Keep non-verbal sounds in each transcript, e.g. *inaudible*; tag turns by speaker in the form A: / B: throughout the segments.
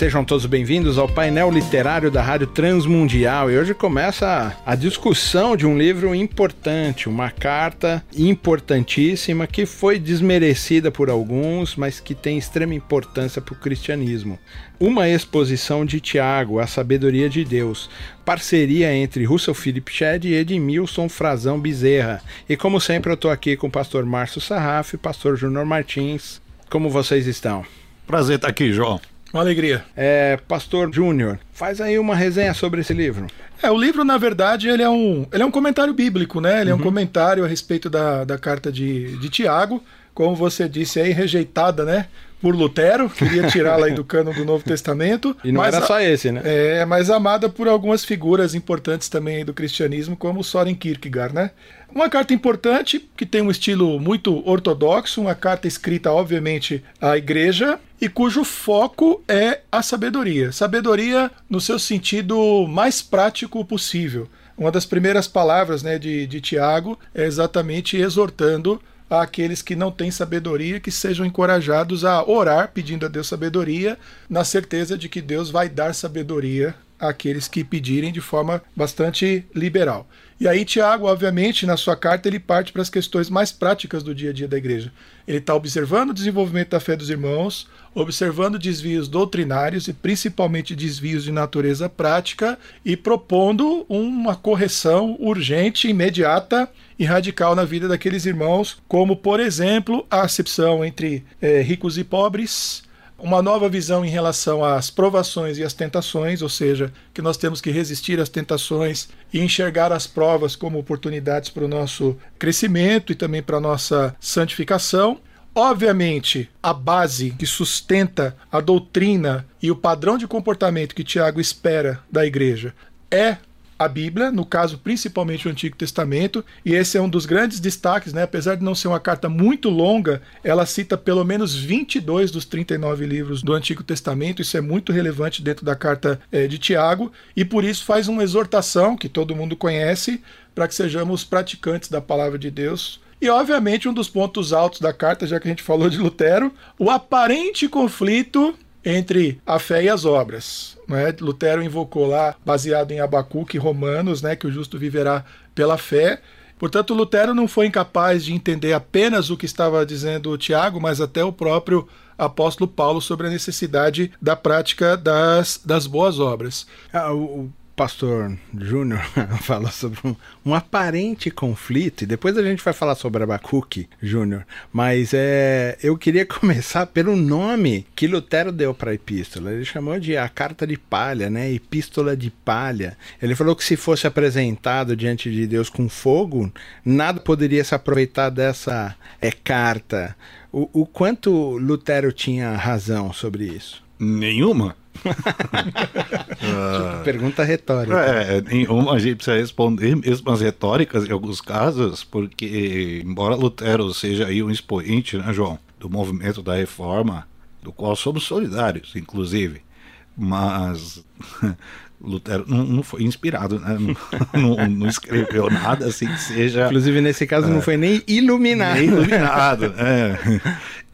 A: Sejam todos bem-vindos ao painel literário da Rádio Transmundial. E hoje começa a, discussão de um livro importante, uma carta importantíssima que foi desmerecida por alguns, mas que tem extrema importância para o cristianismo. Uma exposição de Tiago, A Sabedoria de Deus, parceria entre Russell Philip Shedd e Edmilson Frazão Bezerra. E como sempre, eu estou aqui com o pastor Márcio Sarraf e pastor Júnior Martins. Como vocês estão?
B: Prazer estar aqui, João.
C: Uma alegria.
A: É, Pastor Júnior, faz aí uma resenha sobre esse livro.
C: É, o livro, na verdade, ele é um, ele é um comentário bíblico, né? Ele uhum. é um uhum. comentário a respeito da, da carta de, de Tiago, como você disse aí, rejeitada, né? Por Lutero, queria tirá-la aí do cano do Novo Testamento. *laughs*
A: E não era só esse, né?
C: É, mas amada por algumas figuras importantes também do cristianismo, como Soren Kierkegaard, né? Uma carta importante, que tem um estilo muito ortodoxo, uma carta escrita, obviamente, à igreja, e cujo foco é a sabedoria. Sabedoria no seu sentido mais prático possível. Uma das primeiras palavras né, de, de Tiago é exatamente exortando àqueles que não têm sabedoria que sejam encorajados a orar pedindo a Deus sabedoria, na certeza de que Deus vai dar sabedoria àqueles que pedirem de forma bastante liberal. E aí, Tiago, obviamente, na sua carta, ele parte para as questões mais práticas do dia a dia da igreja. Ele está observando o desenvolvimento da fé dos irmãos, observando desvios doutrinários e principalmente desvios de natureza prática e propondo uma correção urgente, imediata e radical na vida daqueles irmãos, como, por exemplo, a acepção entre é, ricos e pobres uma nova visão em relação às provações e às tentações, ou seja, que nós temos que resistir às tentações e enxergar as provas como oportunidades para o nosso crescimento e também para a nossa santificação. Obviamente, a base que sustenta a doutrina e o padrão de comportamento que Tiago espera da igreja é a Bíblia, no caso principalmente o Antigo Testamento, e esse é um dos grandes destaques, né? apesar de não ser uma carta muito longa, ela cita pelo menos 22 dos 39 livros do Antigo Testamento, isso é muito relevante dentro da carta é, de Tiago, e por isso faz uma exortação que todo mundo conhece, para que sejamos praticantes da palavra de Deus. E, obviamente, um dos pontos altos da carta, já que a gente falou de Lutero, o aparente conflito entre a fé e as obras. Né? Lutero invocou lá, baseado em Abacuque Romanos, né, que o justo viverá pela fé. Portanto, Lutero não foi incapaz de entender apenas o que estava dizendo Tiago, mas até o próprio apóstolo Paulo sobre a necessidade da prática das, das boas obras.
A: Ah, o, pastor Júnior *laughs* fala sobre um, um, aparente conflito, e depois a gente vai falar sobre Abacuque, Júnior, mas é, eu queria *laughs* começar pelo nome que Lutero deu para a epístola. Ele chamou de a carta de palha, né? Epístola de palha. Ele falou que se fosse apresentado diante de Deus com fogo, nada poderia se aproveitar dessa é, carta. O, o quanto Lutero tinha razão sobre isso?
B: Nenhuma.
A: Tipo, *laughs* pergunta retórica.
B: É, nenhuma a gente precisa responder mesmo as retóricas em alguns casos, porque embora Lutero seja aí um expoente, né, João, do movimento da reforma, do qual somos solidários, inclusive, mas *laughs* Lutero não, não, foi inspirado, né? *laughs* não, não, escreveu nada assim que seja.
A: Inclusive, nesse caso, é, não foi nem iluminado.
B: Nem iluminado, *laughs* é.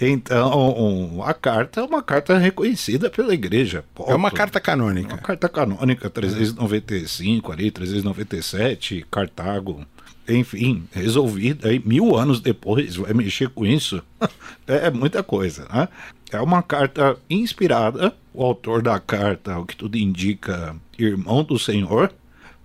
B: Então, a carta é uma carta reconhecida pela igreja.
A: É uma carta canônica.
B: Uma carta canônica, 395 ali, 397, Cartago. Enfim, resolvida aí mil anos depois, vai mexer com isso. *laughs* é muita coisa, né? É uma carta inspirada. O autor da carta, o que tudo indica, irmão do Senhor,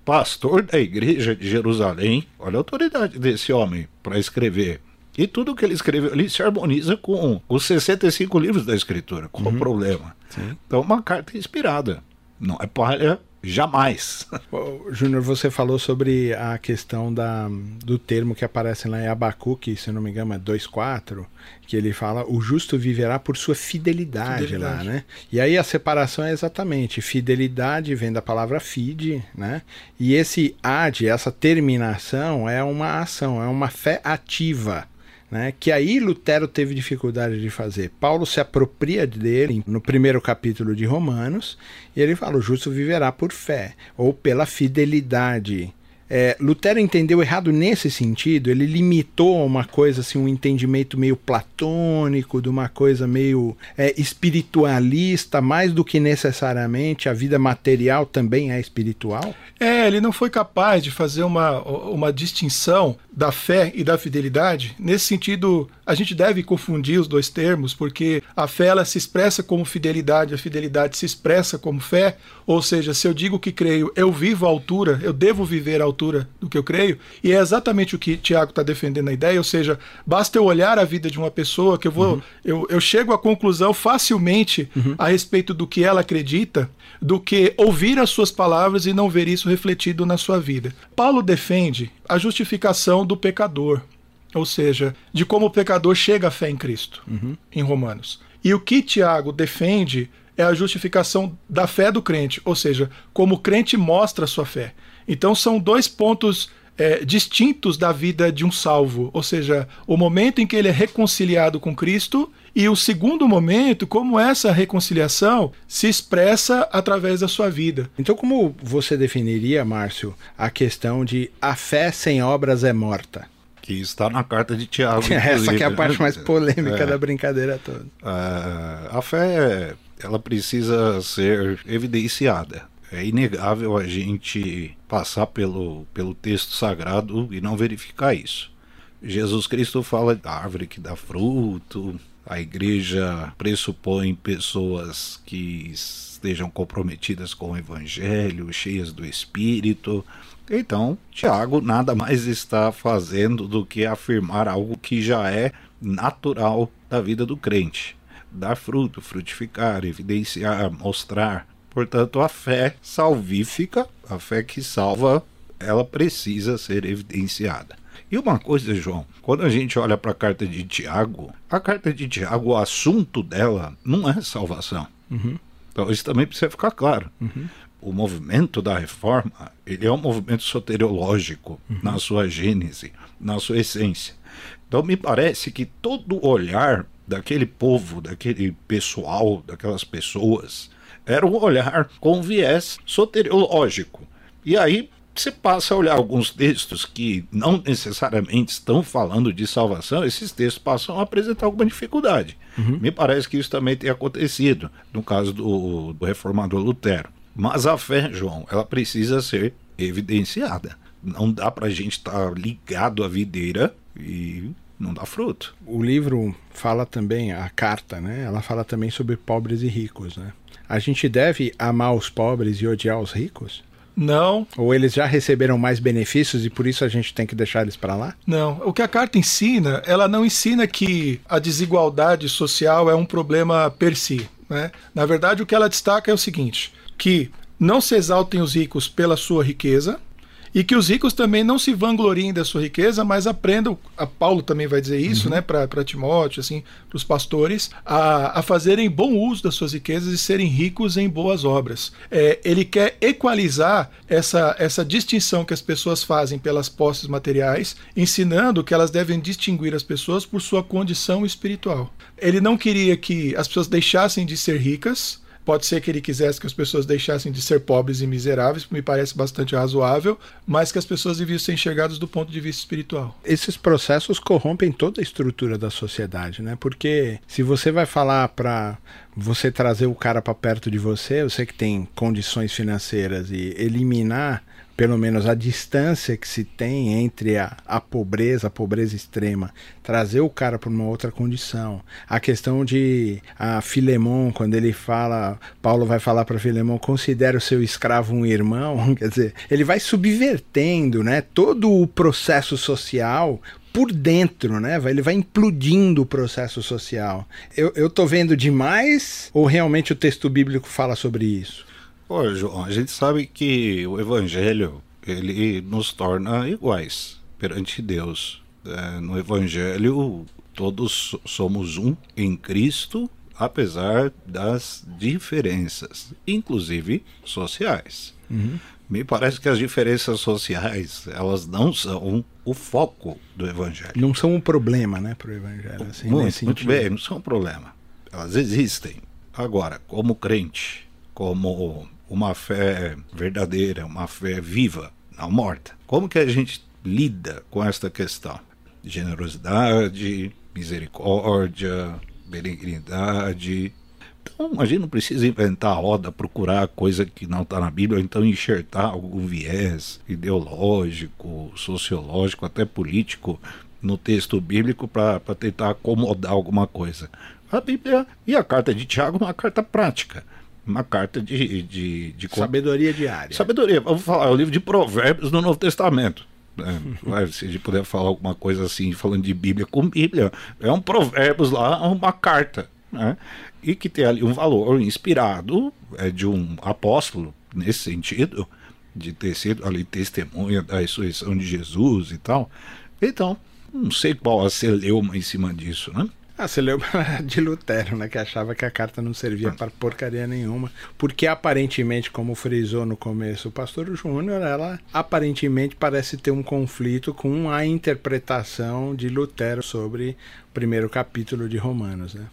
B: pastor da igreja de Jerusalém. Olha a autoridade desse homem para escrever. E tudo que ele escreveu ali se harmoniza com os 65 livros da Escritura. Qual uhum. o problema? Sim. Então, uma carta inspirada. Não é palha Jamais. *laughs*
A: Júnior, você falou sobre a questão da, do termo que aparece lá em Abacuque, se não me engano, é 2.4, que ele fala o justo viverá por sua fidelidade, fidelidade, lá, né? E aí a separação é exatamente, fidelidade vem da palavra fide, né? E esse ad, essa terminação é uma ação, é uma fé ativa. Né, que aí Lutero teve dificuldade de fazer. Paulo se apropria dele no primeiro capítulo de Romanos e ele fala: o justo viverá por fé ou pela fidelidade. É, Lutero entendeu errado nesse sentido, ele limitou uma coisa, assim, um entendimento meio platônico, de uma coisa meio é, espiritualista, mais do que necessariamente a vida material também é espiritual?
C: É, ele não foi capaz de fazer uma, uma distinção da fé e da fidelidade. Nesse sentido, a gente deve confundir os dois termos, porque a fé ela se expressa como fidelidade, a fidelidade se expressa como fé. Ou seja, se eu digo que creio, eu vivo à altura, eu devo viver à altura do que eu creio, e é exatamente o que Tiago está defendendo a ideia. Ou seja, basta eu olhar a vida de uma pessoa que eu vou, uhum. eu, eu chego à conclusão facilmente uhum. a respeito do que ela acredita, do que ouvir as suas palavras e não ver isso refletido na sua vida. Paulo defende a justificação do pecador, ou seja, de como o pecador chega à fé em Cristo, uhum. em Romanos. E o que Tiago defende é a justificação da fé do crente, ou seja, como o crente mostra a sua fé. Então são dois pontos é, distintos da vida de um salvo, ou seja, o momento em que ele é reconciliado com Cristo e o segundo momento, como essa reconciliação se expressa através da sua vida.
A: Então, como você definiria, Márcio, a questão de a fé sem obras é morta?
B: Que está na carta de Tiago. *laughs*
A: Essa que é a parte mais polêmica é, da brincadeira toda.
B: É, a fé, ela precisa ser evidenciada. É inegável a gente passar pelo, pelo texto sagrado e não verificar isso. Jesus Cristo fala da árvore que dá fruto, a igreja pressupõe pessoas que estejam comprometidas com o evangelho, cheias do espírito. Então, Tiago nada mais está fazendo do que afirmar algo que já é natural da vida do crente: dar fruto, frutificar, evidenciar, mostrar. Portanto, a fé salvífica, a fé que salva, ela precisa ser evidenciada. E uma coisa, João, quando a gente olha para a carta de Tiago, a carta de Tiago, o assunto dela não é salvação. Uhum. Então isso também precisa ficar claro. Uhum. O movimento da reforma, ele é um movimento soteriológico uhum. na sua gênese, na sua essência. Então me parece que todo olhar daquele povo, daquele pessoal, daquelas pessoas, era um olhar com viés soteriológico. E aí você passa a olhar alguns textos que não necessariamente estão falando de salvação, esses textos passam a apresentar alguma dificuldade. Uhum. Me parece que isso também tem acontecido no caso do, do reformador Lutero. Mas a fé, João, ela precisa ser evidenciada. Não dá para a gente estar tá ligado à videira e não dá fruto.
A: O livro fala também, a carta, né? Ela fala também sobre pobres e ricos, né? A gente deve amar os pobres e odiar os ricos?
C: Não.
A: Ou eles já receberam mais benefícios e por isso a gente tem que deixar eles para lá?
C: Não. O que a carta ensina, ela não ensina que a desigualdade social é um problema per si. Né? Na verdade, o que ela destaca é o seguinte: que não se exaltem os ricos pela sua riqueza, e que os ricos também não se vangloriem da sua riqueza, mas aprendam, a Paulo também vai dizer isso, uhum. né, para Timóteo, assim, para os pastores, a, a fazerem bom uso das suas riquezas e serem ricos em boas obras. É, ele quer equalizar essa, essa distinção que as pessoas fazem pelas posses materiais, ensinando que elas devem distinguir as pessoas por sua condição espiritual. Ele não queria que as pessoas deixassem de ser ricas, Pode ser que ele quisesse que as pessoas deixassem de ser pobres e miseráveis, me parece bastante razoável, mas que as pessoas deviam ser enxergadas do ponto de vista espiritual.
A: Esses processos corrompem toda a estrutura da sociedade, né? Porque se você vai falar para você trazer o cara para perto de você, você que tem condições financeiras e eliminar pelo menos a distância que se tem entre a, a pobreza, a pobreza extrema, trazer o cara para uma outra condição. A questão de a Filemon, quando ele fala, Paulo vai falar para Filemon, considera o seu escravo um irmão, *laughs* quer dizer, ele vai subvertendo, né, todo o processo social por dentro, né? Ele vai implodindo o processo social. Eu, eu tô vendo demais ou realmente o texto bíblico fala sobre isso?
B: Pô, João, a gente sabe que o Evangelho ele nos torna iguais perante Deus. É, no Evangelho, todos somos um em Cristo, apesar das diferenças, inclusive sociais. Uhum. Me parece que as diferenças sociais, elas não são o foco do evangelho.
A: Não são um problema, né, para o evangelho. Assim,
B: muito, muito bem, não são um problema. Elas existem. Agora, como crente, como uma fé verdadeira, uma fé viva, não morta, como que a gente lida com esta questão? Generosidade, misericórdia, benignidade, então a gente não precisa inventar a roda, procurar coisa que não está na Bíblia, ou então enxertar algum viés ideológico, sociológico, até político no texto bíblico para tentar acomodar alguma coisa. A Bíblia e a carta de Tiago é uma carta prática. Uma carta de, de, de
A: sabedoria diária.
B: Sabedoria, vamos falar, é o livro de Provérbios do Novo Testamento. *laughs* É, se a gente puder falar alguma coisa assim, falando de Bíblia com Bíblia, é um Provérbios lá, uma carta. Né? e que tem ali um valor inspirado é, de um apóstolo, nesse sentido, de ter sido ali testemunha da ressurreição de Jesus e tal. Então, não sei qual a celeuma em cima disso, né?
A: Você leu *laughs* de Lutero, né? Que achava que a carta não servia ah. para porcaria nenhuma. Porque aparentemente, como frisou no começo o pastor Júnior, ela aparentemente parece ter um conflito com a interpretação de Lutero sobre o primeiro capítulo de Romanos, né?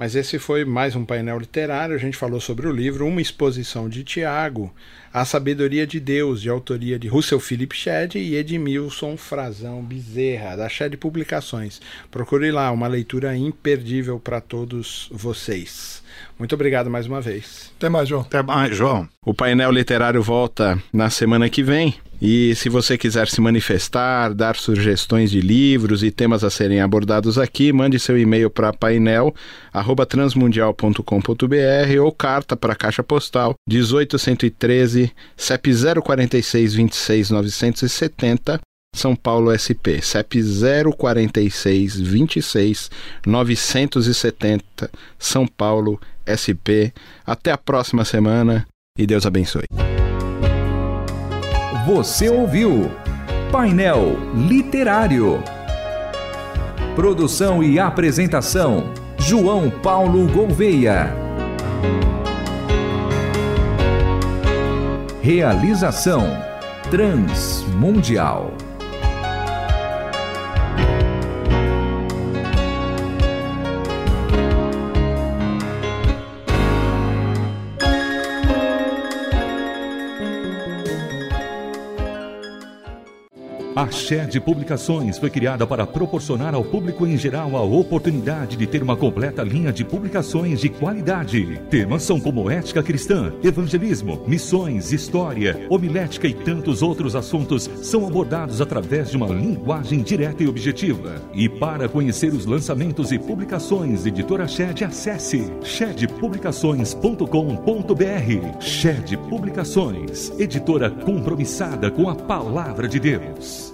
A: Mas esse foi mais um painel literário. A gente falou sobre o livro Uma Exposição de Tiago, A Sabedoria de Deus, de autoria de Russell Philip Shedd e Edmilson Frazão Bezerra, da Shedd Publicações. Procure lá, uma leitura imperdível para todos vocês. Muito obrigado mais uma vez.
C: Até mais, João.
B: Até mais, João.
A: O painel literário volta na semana que vem. E se você quiser se manifestar, dar sugestões de livros e temas a serem abordados aqui, mande seu e-mail para painel@transmundial.com.br ou carta para a Caixa Postal 18113 CEP 046 26 970 são Paulo SP, CEP 046 26 970, São Paulo SP. Até a próxima semana e Deus abençoe.
D: Você ouviu Painel Literário. Produção e apresentação: João Paulo Gouveia. Realização Transmundial.
E: A Shed Publicações foi criada para proporcionar ao público em geral a oportunidade de ter uma completa linha de publicações de qualidade. Temas são como ética cristã, evangelismo, missões, história, homilética e tantos outros assuntos são abordados através de uma linguagem direta e objetiva. E para conhecer os lançamentos e publicações Editora Shed, acesse shedpublicações.com.br. Shed Publicações, editora compromissada com a palavra de Deus.